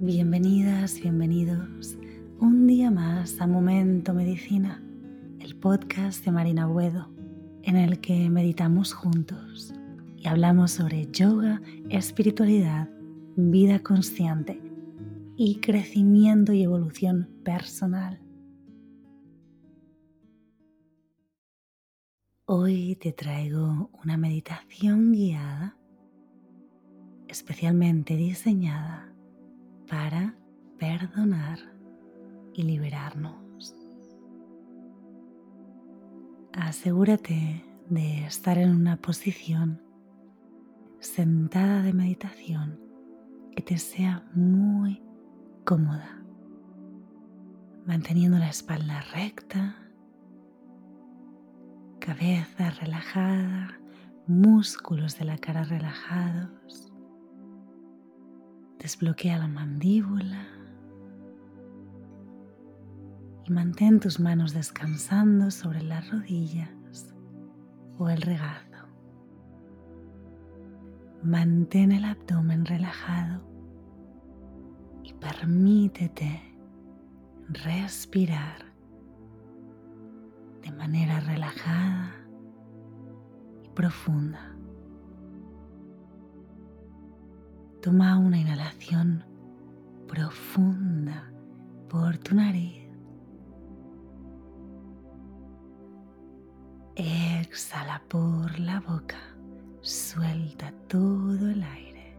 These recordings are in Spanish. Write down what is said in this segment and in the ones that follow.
Bienvenidas, bienvenidos un día más a Momento Medicina, el podcast de Marina Buedo, en el que meditamos juntos y hablamos sobre yoga, espiritualidad, vida consciente y crecimiento y evolución personal. Hoy te traigo una meditación guiada especialmente diseñada para perdonar y liberarnos. Asegúrate de estar en una posición sentada de meditación que te sea muy cómoda, manteniendo la espalda recta, cabeza relajada, músculos de la cara relajados. Desbloquea la mandíbula y mantén tus manos descansando sobre las rodillas o el regazo. Mantén el abdomen relajado y permítete respirar de manera relajada y profunda. Toma una inhalación profunda por tu nariz. Exhala por la boca. Suelta todo el aire.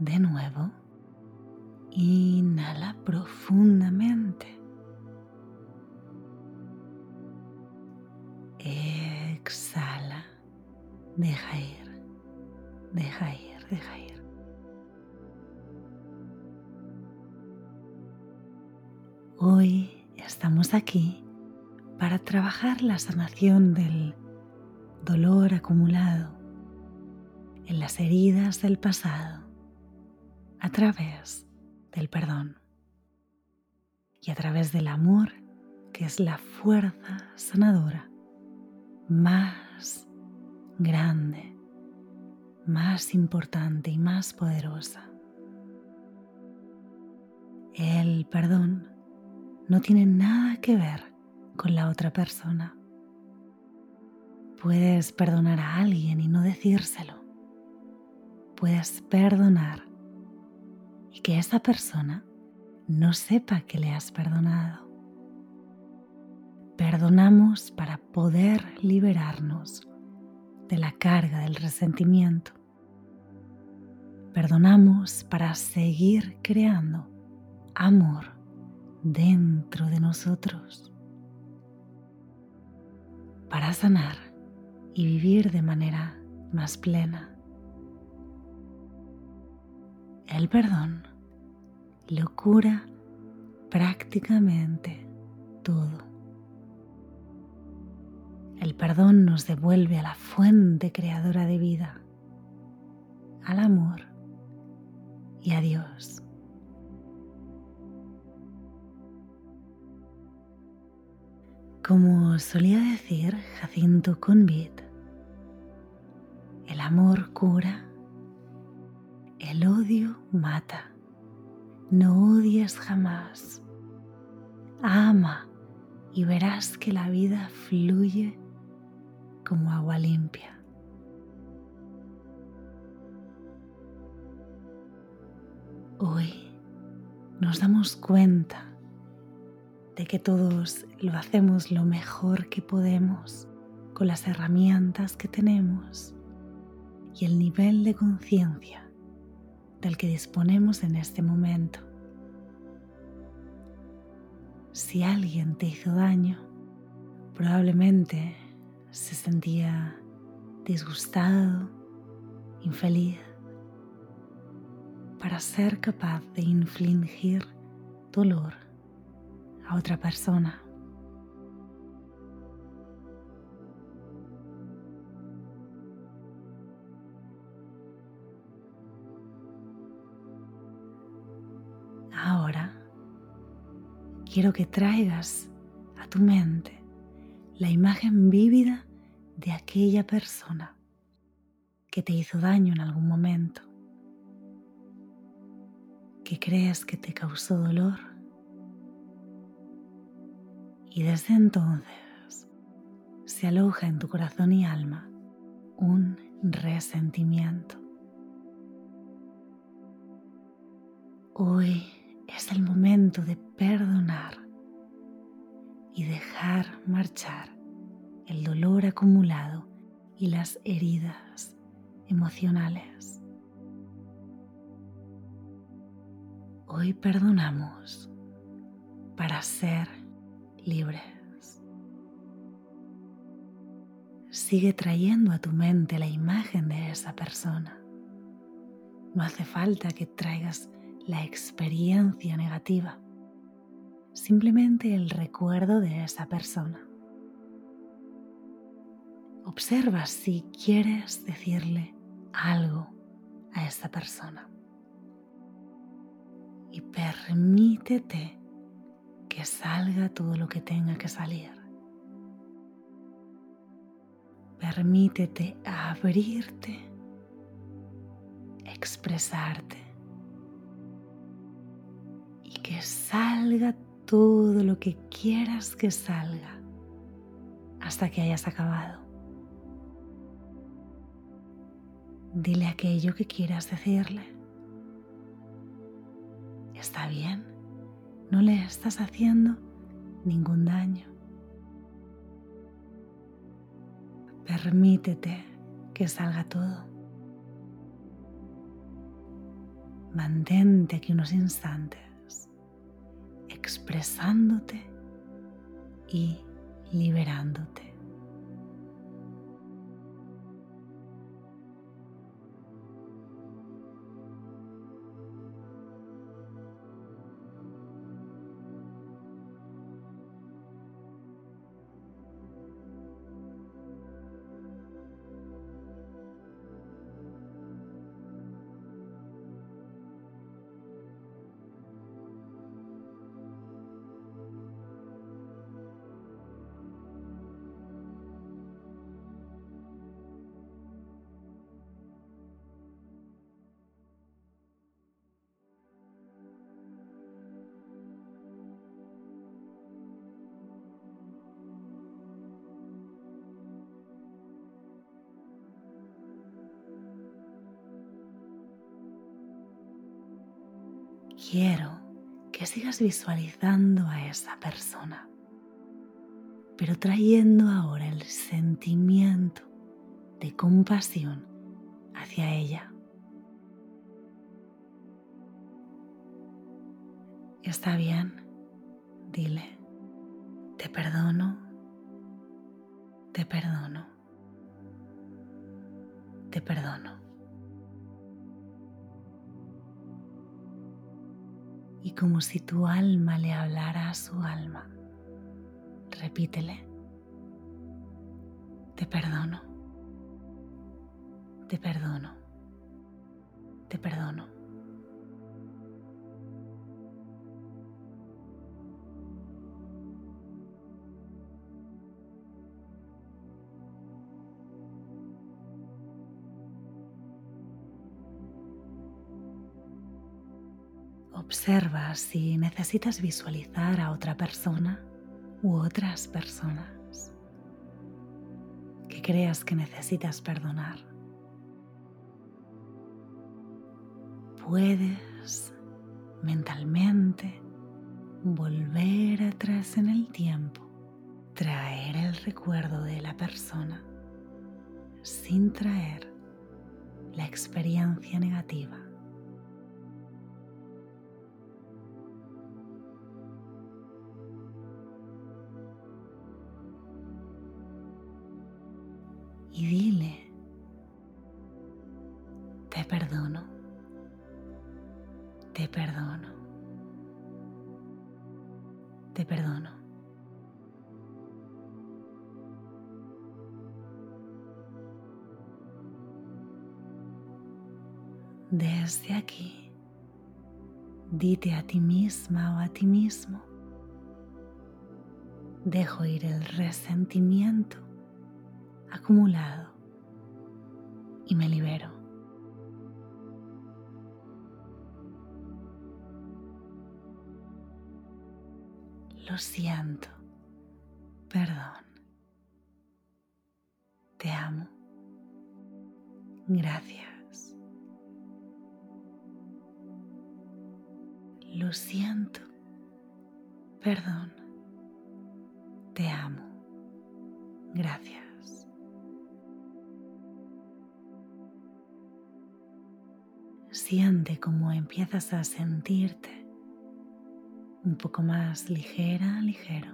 De nuevo, inhala profundamente. Deja ir, deja ir, deja ir. Hoy estamos aquí para trabajar la sanación del dolor acumulado en las heridas del pasado a través del perdón y a través del amor que es la fuerza sanadora más grande, más importante y más poderosa. El perdón no tiene nada que ver con la otra persona. Puedes perdonar a alguien y no decírselo. Puedes perdonar y que esa persona no sepa que le has perdonado. Perdonamos para poder liberarnos de la carga del resentimiento. Perdonamos para seguir creando amor dentro de nosotros, para sanar y vivir de manera más plena. El perdón lo cura prácticamente todo. El perdón nos devuelve a la fuente creadora de vida, al amor y a Dios. Como solía decir Jacinto Convit, el amor cura, el odio mata. No odies jamás. Ama y verás que la vida fluye como agua limpia. Hoy nos damos cuenta de que todos lo hacemos lo mejor que podemos con las herramientas que tenemos y el nivel de conciencia del que disponemos en este momento. Si alguien te hizo daño, probablemente se sentía disgustado, infeliz, para ser capaz de infligir dolor a otra persona. Ahora quiero que traigas a tu mente la imagen vívida de aquella persona que te hizo daño en algún momento, que crees que te causó dolor. Y desde entonces se aloja en tu corazón y alma un resentimiento. Hoy es el momento de perdonar y dejar marchar el dolor acumulado y las heridas emocionales. Hoy perdonamos para ser libres. Sigue trayendo a tu mente la imagen de esa persona. No hace falta que traigas la experiencia negativa, simplemente el recuerdo de esa persona. Observa si quieres decirle algo a esa persona. Y permítete que salga todo lo que tenga que salir. Permítete abrirte, expresarte y que salga todo lo que quieras que salga hasta que hayas acabado. Dile aquello que quieras decirle. Está bien, no le estás haciendo ningún daño. Permítete que salga todo. Mantente aquí unos instantes expresándote y liberándote. Quiero que sigas visualizando a esa persona, pero trayendo ahora el sentimiento de compasión hacia ella. Está bien, dile, te perdono, te perdono, te perdono. Y como si tu alma le hablara a su alma, repítele, te perdono, te perdono, te perdono. Observa si necesitas visualizar a otra persona u otras personas que creas que necesitas perdonar. Puedes mentalmente volver atrás en el tiempo, traer el recuerdo de la persona sin traer la experiencia negativa. Y dile, te perdono, te perdono, te perdono. Desde aquí, dite a ti misma o a ti mismo, dejo ir el resentimiento acumulado y me libero. Lo siento. Perdón. Te amo. Gracias. Lo siento. Perdón. Te amo. Gracias. Siente cómo empiezas a sentirte un poco más ligera, ligero.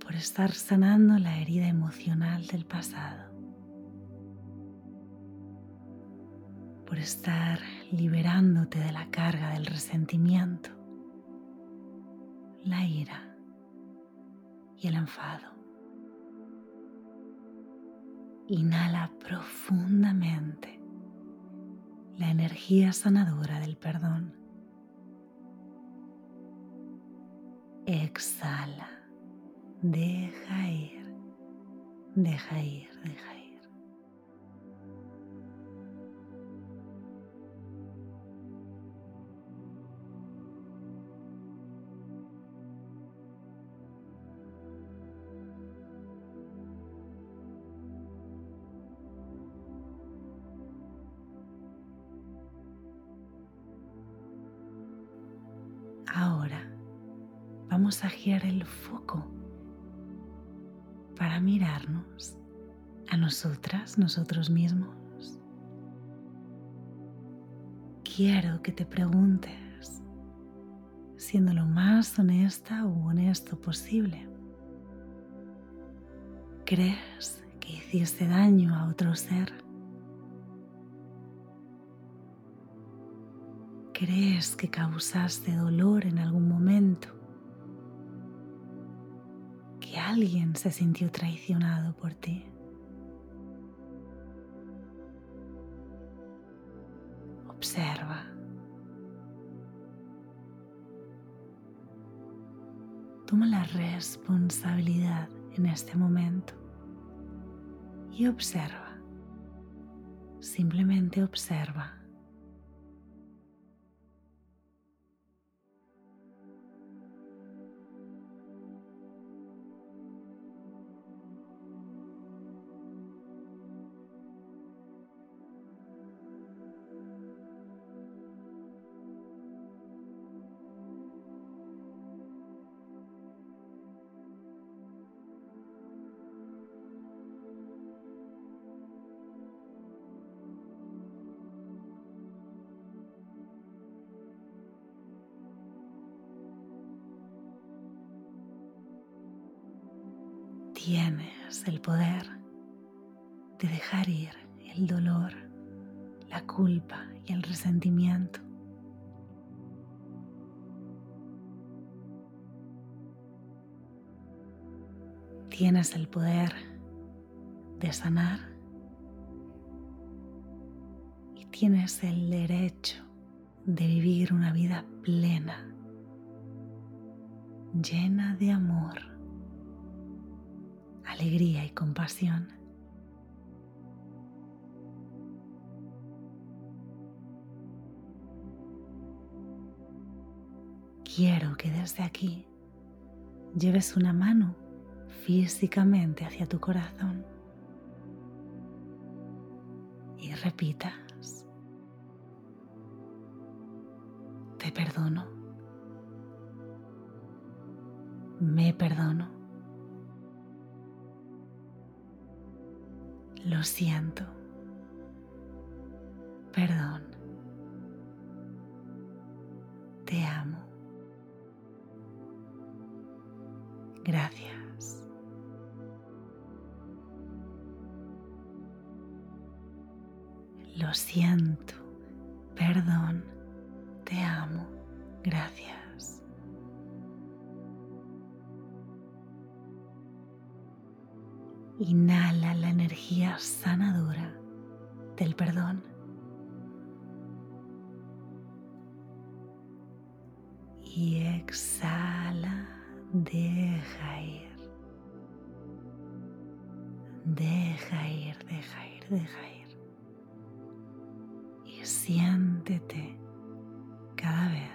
Por estar sanando la herida emocional del pasado, por estar liberándote de la carga del resentimiento, la ira y el enfado. Inhala profundamente la energía sanadora del perdón. Exhala. Deja ir, deja ir, deja ir. Vamos a girar el foco para mirarnos a nosotras, nosotros mismos. Quiero que te preguntes, siendo lo más honesta o honesto posible, ¿crees que hiciste daño a otro ser? ¿Crees que causaste dolor en algún momento? Alguien se sintió traicionado por ti. Observa. Toma la responsabilidad en este momento y observa. Simplemente observa. Tienes el poder de dejar ir el dolor, la culpa y el resentimiento. Tienes el poder de sanar y tienes el derecho de vivir una vida plena, llena de amor alegría y compasión. Quiero que desde aquí lleves una mano físicamente hacia tu corazón y repitas, te perdono, me perdono. Lo siento. Perdón. Te amo. Gracias. Lo siento. Perdón. Te amo. Gracias. Energía sanadora del perdón. Y exhala, deja ir. Deja ir, deja ir, deja ir. Y siéntete cada vez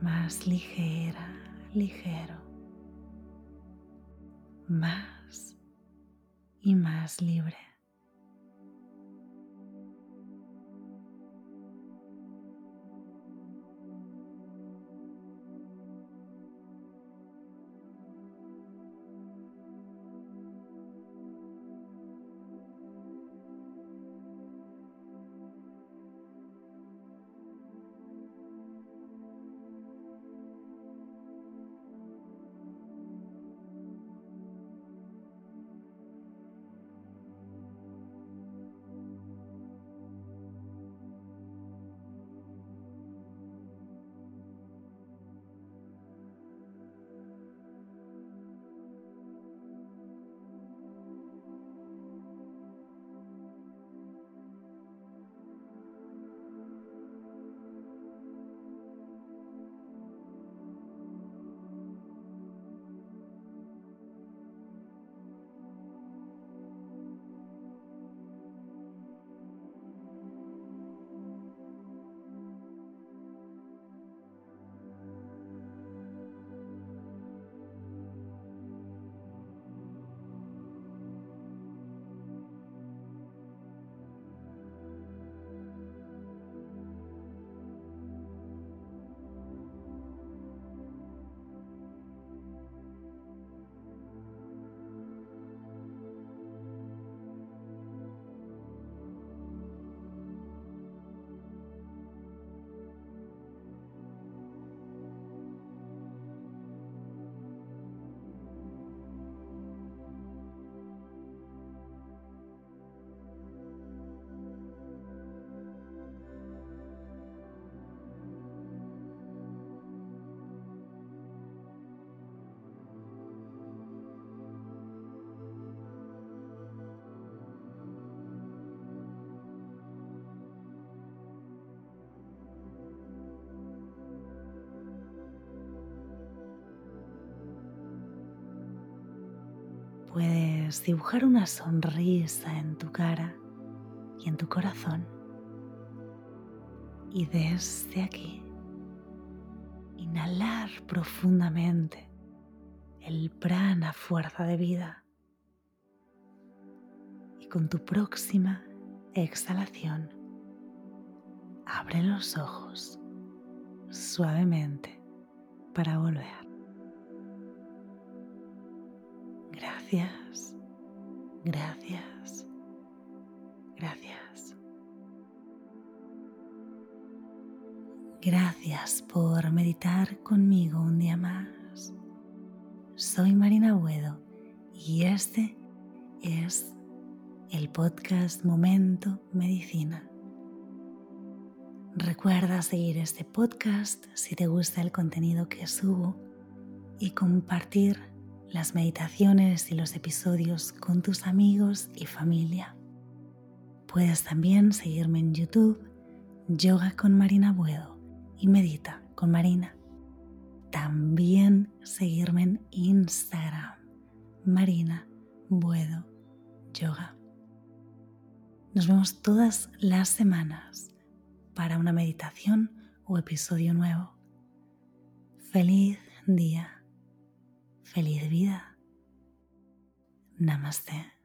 más ligera, ligero, más y más libre. Puedes dibujar una sonrisa en tu cara y en tu corazón. Y desde aquí, inhalar profundamente el prana fuerza de vida. Y con tu próxima exhalación, abre los ojos suavemente para volver. Gracias, gracias, gracias. Gracias por meditar conmigo un día más. Soy Marina Buedo y este es el podcast Momento Medicina. Recuerda seguir este podcast si te gusta el contenido que subo y compartir las meditaciones y los episodios con tus amigos y familia. Puedes también seguirme en YouTube, Yoga con Marina Buedo y Medita con Marina. También seguirme en Instagram, Marina Buedo Yoga. Nos vemos todas las semanas para una meditación o episodio nuevo. Feliz día. Feliz vida. Namaste.